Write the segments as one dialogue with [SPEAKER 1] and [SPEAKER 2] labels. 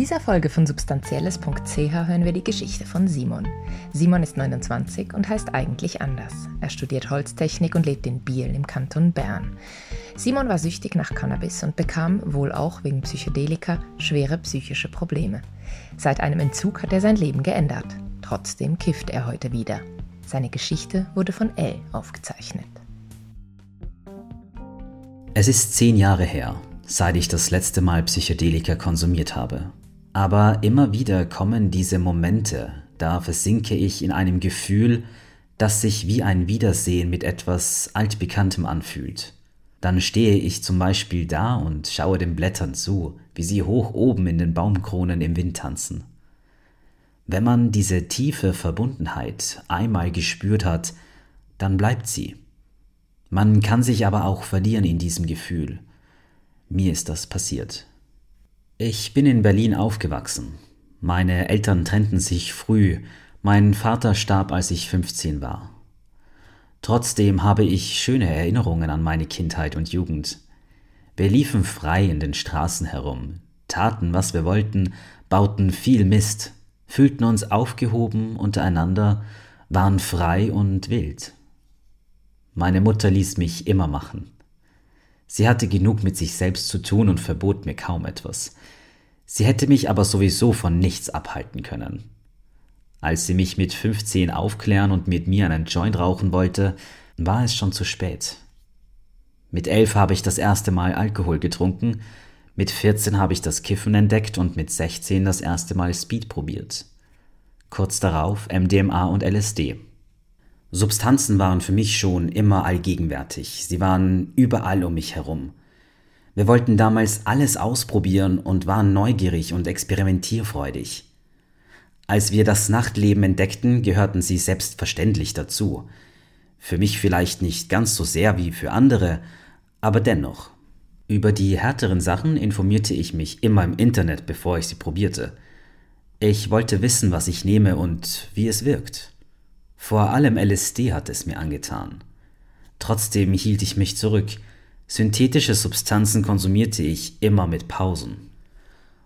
[SPEAKER 1] dieser Folge von substanzielles.ch hören wir die Geschichte von Simon. Simon ist 29 und heißt eigentlich anders. Er studiert Holztechnik und lebt in Biel im Kanton Bern. Simon war süchtig nach Cannabis und bekam, wohl auch wegen Psychedelika, schwere psychische Probleme. Seit einem Entzug hat er sein Leben geändert. Trotzdem kifft er heute wieder. Seine Geschichte wurde von L aufgezeichnet.
[SPEAKER 2] Es ist zehn Jahre her, seit ich das letzte Mal Psychedelika konsumiert habe. Aber immer wieder kommen diese Momente, da versinke ich in einem Gefühl, das sich wie ein Wiedersehen mit etwas Altbekanntem anfühlt. Dann stehe ich zum Beispiel da und schaue den Blättern zu, wie sie hoch oben in den Baumkronen im Wind tanzen. Wenn man diese tiefe Verbundenheit einmal gespürt hat, dann bleibt sie. Man kann sich aber auch verlieren in diesem Gefühl. Mir ist das passiert. Ich bin in Berlin aufgewachsen. Meine Eltern trennten sich früh, mein Vater starb, als ich 15 war. Trotzdem habe ich schöne Erinnerungen an meine Kindheit und Jugend. Wir liefen frei in den Straßen herum, taten, was wir wollten, bauten viel Mist, fühlten uns aufgehoben untereinander, waren frei und wild. Meine Mutter ließ mich immer machen. Sie hatte genug mit sich selbst zu tun und verbot mir kaum etwas. Sie hätte mich aber sowieso von nichts abhalten können. Als sie mich mit 15 aufklären und mit mir einen Joint rauchen wollte, war es schon zu spät. Mit elf habe ich das erste Mal Alkohol getrunken, mit 14 habe ich das Kiffen entdeckt und mit 16 das erste Mal Speed probiert. Kurz darauf MDMA und LSD. Substanzen waren für mich schon immer allgegenwärtig. Sie waren überall um mich herum. Wir wollten damals alles ausprobieren und waren neugierig und experimentierfreudig. Als wir das Nachtleben entdeckten, gehörten sie selbstverständlich dazu. Für mich vielleicht nicht ganz so sehr wie für andere, aber dennoch. Über die härteren Sachen informierte ich mich immer im Internet, bevor ich sie probierte. Ich wollte wissen, was ich nehme und wie es wirkt. Vor allem LSD hat es mir angetan. Trotzdem hielt ich mich zurück. Synthetische Substanzen konsumierte ich immer mit Pausen.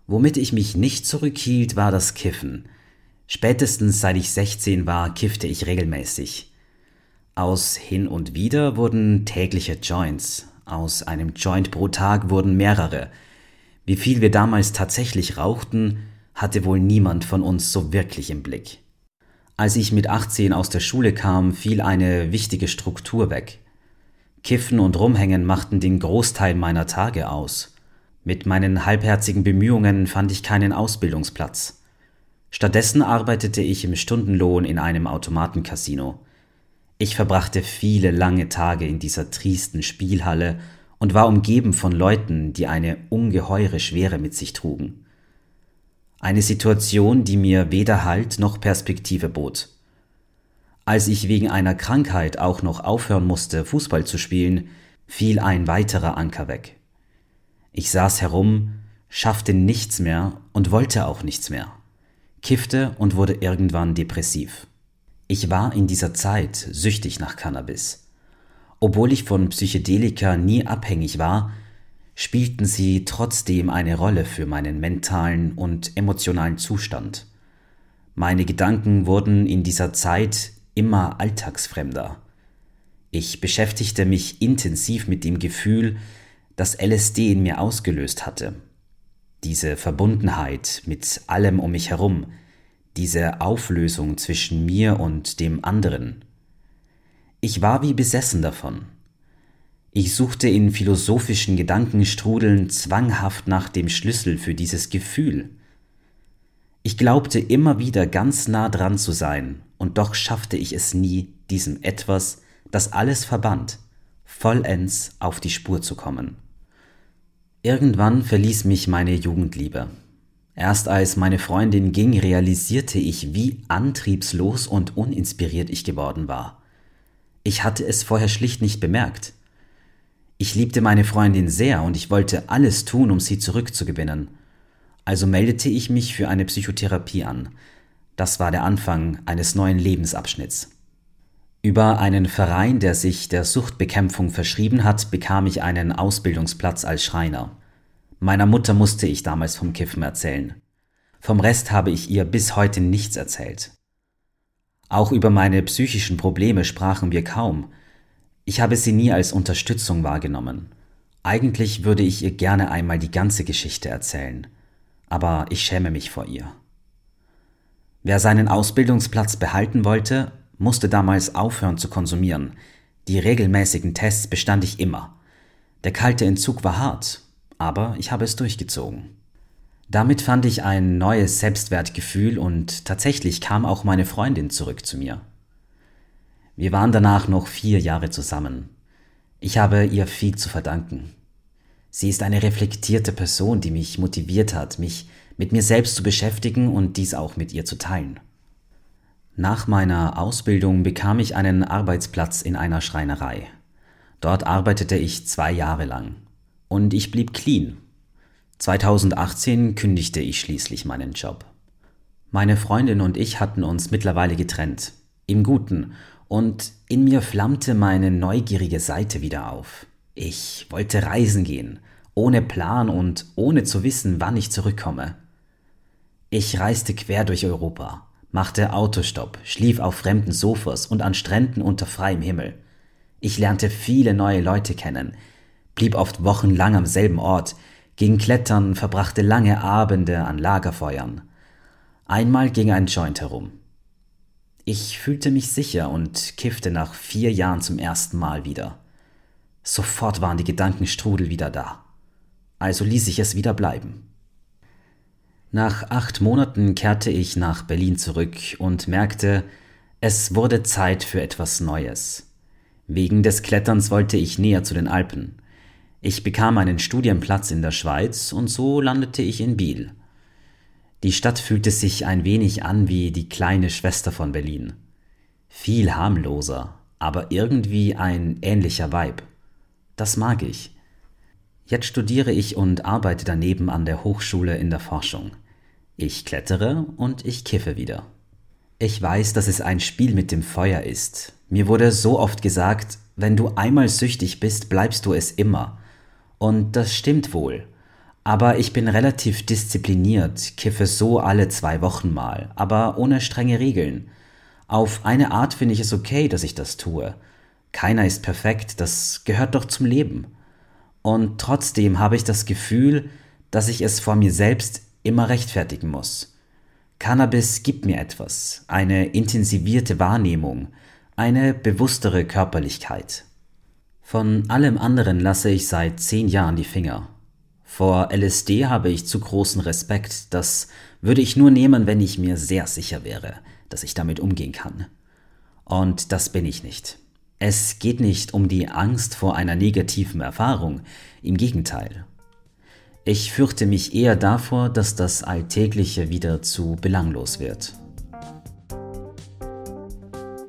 [SPEAKER 2] Womit ich mich nicht zurückhielt, war das Kiffen. Spätestens seit ich 16 war, kiffte ich regelmäßig. Aus hin und wieder wurden tägliche Joints. Aus einem Joint pro Tag wurden mehrere. Wie viel wir damals tatsächlich rauchten, hatte wohl niemand von uns so wirklich im Blick. Als ich mit 18 aus der Schule kam, fiel eine wichtige Struktur weg. Kiffen und Rumhängen machten den Großteil meiner Tage aus. Mit meinen halbherzigen Bemühungen fand ich keinen Ausbildungsplatz. Stattdessen arbeitete ich im Stundenlohn in einem Automatencasino. Ich verbrachte viele lange Tage in dieser triesten Spielhalle und war umgeben von Leuten, die eine ungeheure Schwere mit sich trugen. Eine Situation, die mir weder Halt noch Perspektive bot. Als ich wegen einer Krankheit auch noch aufhören musste, Fußball zu spielen, fiel ein weiterer Anker weg. Ich saß herum, schaffte nichts mehr und wollte auch nichts mehr, kiffte und wurde irgendwann depressiv. Ich war in dieser Zeit süchtig nach Cannabis. Obwohl ich von Psychedelika nie abhängig war, spielten sie trotzdem eine Rolle für meinen mentalen und emotionalen Zustand. Meine Gedanken wurden in dieser Zeit immer alltagsfremder. Ich beschäftigte mich intensiv mit dem Gefühl, das LSD in mir ausgelöst hatte. Diese Verbundenheit mit allem um mich herum, diese Auflösung zwischen mir und dem anderen. Ich war wie besessen davon. Ich suchte in philosophischen Gedankenstrudeln zwanghaft nach dem Schlüssel für dieses Gefühl. Ich glaubte immer wieder ganz nah dran zu sein, und doch schaffte ich es nie, diesem etwas, das alles verband, vollends auf die Spur zu kommen. Irgendwann verließ mich meine Jugendliebe. Erst als meine Freundin ging, realisierte ich, wie antriebslos und uninspiriert ich geworden war. Ich hatte es vorher schlicht nicht bemerkt. Ich liebte meine Freundin sehr und ich wollte alles tun, um sie zurückzugewinnen. Also meldete ich mich für eine Psychotherapie an. Das war der Anfang eines neuen Lebensabschnitts. Über einen Verein, der sich der Suchtbekämpfung verschrieben hat, bekam ich einen Ausbildungsplatz als Schreiner. Meiner Mutter musste ich damals vom Kiffen erzählen. Vom Rest habe ich ihr bis heute nichts erzählt. Auch über meine psychischen Probleme sprachen wir kaum. Ich habe sie nie als Unterstützung wahrgenommen. Eigentlich würde ich ihr gerne einmal die ganze Geschichte erzählen, aber ich schäme mich vor ihr. Wer seinen Ausbildungsplatz behalten wollte, musste damals aufhören zu konsumieren. Die regelmäßigen Tests bestand ich immer. Der kalte Entzug war hart, aber ich habe es durchgezogen. Damit fand ich ein neues Selbstwertgefühl und tatsächlich kam auch meine Freundin zurück zu mir. Wir waren danach noch vier Jahre zusammen. Ich habe ihr viel zu verdanken. Sie ist eine reflektierte Person, die mich motiviert hat, mich mit mir selbst zu beschäftigen und dies auch mit ihr zu teilen. Nach meiner Ausbildung bekam ich einen Arbeitsplatz in einer Schreinerei. Dort arbeitete ich zwei Jahre lang. Und ich blieb clean. 2018 kündigte ich schließlich meinen Job. Meine Freundin und ich hatten uns mittlerweile getrennt. Im Guten und in mir flammte meine neugierige Seite wieder auf. Ich wollte reisen gehen, ohne Plan und ohne zu wissen, wann ich zurückkomme. Ich reiste quer durch Europa, machte Autostopp, schlief auf fremden Sofas und an Stränden unter freiem Himmel. Ich lernte viele neue Leute kennen, blieb oft wochenlang am selben Ort, ging klettern, verbrachte lange Abende an Lagerfeuern. Einmal ging ein Joint herum. Ich fühlte mich sicher und kiffte nach vier Jahren zum ersten Mal wieder. Sofort waren die Gedankenstrudel wieder da. Also ließ ich es wieder bleiben. Nach acht Monaten kehrte ich nach Berlin zurück und merkte, es wurde Zeit für etwas Neues. Wegen des Kletterns wollte ich näher zu den Alpen. Ich bekam einen Studienplatz in der Schweiz und so landete ich in Biel. Die Stadt fühlte sich ein wenig an wie die kleine Schwester von Berlin. Viel harmloser, aber irgendwie ein ähnlicher Vibe. Das mag ich. Jetzt studiere ich und arbeite daneben an der Hochschule in der Forschung. Ich klettere und ich kiffe wieder. Ich weiß, dass es ein Spiel mit dem Feuer ist. Mir wurde so oft gesagt, wenn du einmal süchtig bist, bleibst du es immer. Und das stimmt wohl. Aber ich bin relativ diszipliniert, kiffe so alle zwei Wochen mal, aber ohne strenge Regeln. Auf eine Art finde ich es okay, dass ich das tue. Keiner ist perfekt, das gehört doch zum Leben. Und trotzdem habe ich das Gefühl, dass ich es vor mir selbst immer rechtfertigen muss. Cannabis gibt mir etwas, eine intensivierte Wahrnehmung, eine bewusstere Körperlichkeit. Von allem anderen lasse ich seit zehn Jahren die Finger. Vor LSD habe ich zu großen Respekt, das würde ich nur nehmen, wenn ich mir sehr sicher wäre, dass ich damit umgehen kann. Und das bin ich nicht. Es geht nicht um die Angst vor einer negativen Erfahrung, im Gegenteil. Ich fürchte mich eher davor, dass das Alltägliche wieder zu belanglos wird.